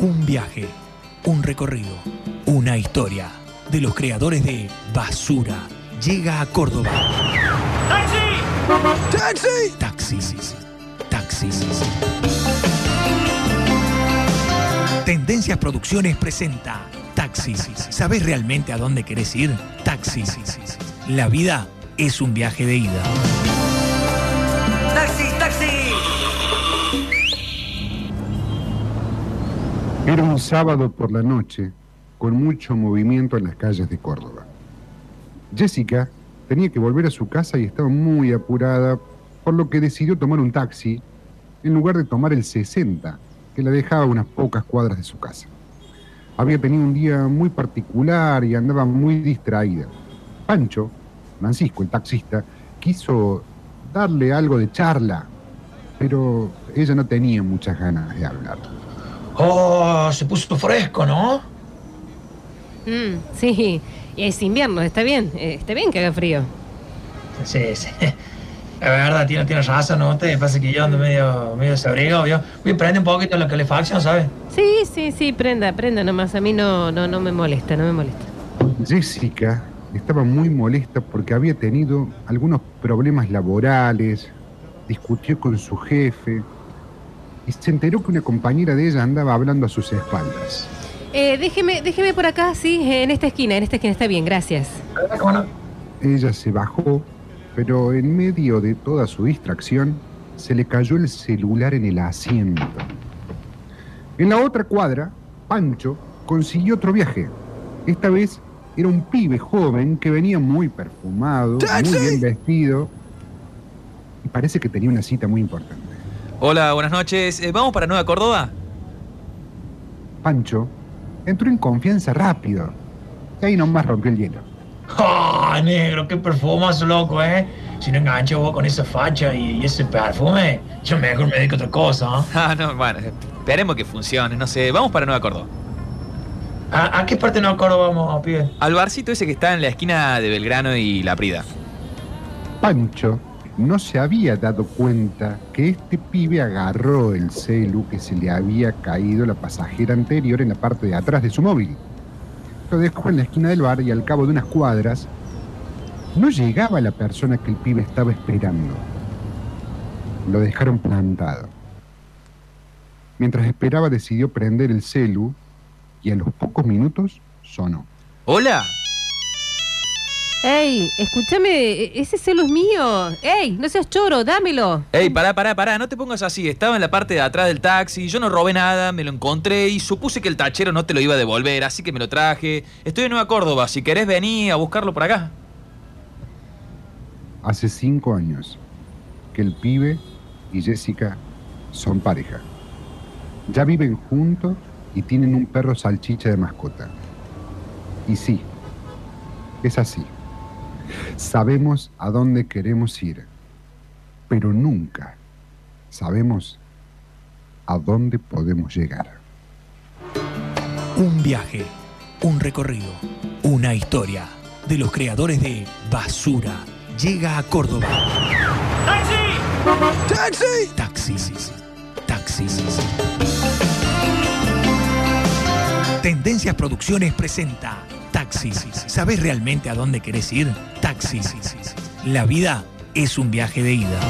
Un viaje, un recorrido, una historia de los creadores de Basura. Llega a Córdoba. ¡Taxi! ¡Taxi! Taxi, sí, sí. Taxi, sí, sí. Tendencias Producciones presenta Taxi. ¿Sabes realmente a dónde querés ir? Taxi. La vida es un viaje de ida. Era un sábado por la noche, con mucho movimiento en las calles de Córdoba. Jessica tenía que volver a su casa y estaba muy apurada, por lo que decidió tomar un taxi en lugar de tomar el 60, que la dejaba a unas pocas cuadras de su casa. Había tenido un día muy particular y andaba muy distraída. Pancho, Francisco, el taxista, quiso darle algo de charla, pero ella no tenía muchas ganas de hablar. Oh, se puso fresco, ¿no? Mm, sí, y es invierno, está bien, eh, está bien que haga frío. Sí, sí. La verdad, tiene, tiene razón, ¿no? Te pasa que yo ando medio, medio desabrigado, yo. Voy a prender un poquito la calefacción, ¿sabes? Sí, sí, sí, prenda, prenda nomás. A mí no, no, no me molesta, no me molesta. Jessica estaba muy molesta porque había tenido algunos problemas laborales, discutió con su jefe y se enteró que una compañera de ella andaba hablando a sus espaldas. Eh, déjeme, déjeme por acá, sí, en esta esquina, en esta esquina, está bien, gracias. ¿Cómo no? Ella se bajó, pero en medio de toda su distracción se le cayó el celular en el asiento. En la otra cuadra, Pancho consiguió otro viaje. Esta vez era un pibe joven que venía muy perfumado, muy bien vestido y parece que tenía una cita muy importante. Hola, buenas noches. Eh, ¿Vamos para Nueva Córdoba? Pancho entró en confianza rápido y ahí nomás rompió el hielo. ¡Ah, negro! ¡Qué perfumazo, loco, eh! Si no engancho vos con esa facha y, y ese perfume, yo mejor me dedico a otra cosa, ¿ah? Ah, no, bueno, esperemos que funcione. No sé, vamos para Nueva Córdoba. ¿A, a qué parte no acuerdo vamos, pibe? Al barcito ese que está en la esquina de Belgrano y La Prida. Pancho no se había dado cuenta que este pibe agarró el celu que se le había caído la pasajera anterior en la parte de atrás de su móvil. Lo dejó en la esquina del bar y al cabo de unas cuadras no llegaba la persona que el pibe estaba esperando. Lo dejaron plantado. Mientras esperaba decidió prender el celu y a los pocos minutos sonó. ¿Hola? Ey, escúchame, ese celo es mío. Ey, no seas choro, dámelo. Ey, pará, pará, pará, no te pongas así. Estaba en la parte de atrás del taxi, yo no robé nada, me lo encontré y supuse que el tachero no te lo iba a devolver, así que me lo traje. Estoy en Nueva Córdoba, si querés venir a buscarlo por acá. Hace cinco años que el pibe y Jessica son pareja. Ya viven juntos y tienen un perro salchicha de mascota. Y sí, es así. Sabemos a dónde queremos ir, pero nunca sabemos a dónde podemos llegar. Un viaje, un recorrido, una historia de los creadores de Basura. Llega a Córdoba. ¡Taxi! ¡Taxi! Taxi, sí, sí. Taxi, sí, sí. Tendencias Producciones presenta ¿Sabes realmente a dónde querés ir? Taxi. La vida es un viaje de ida.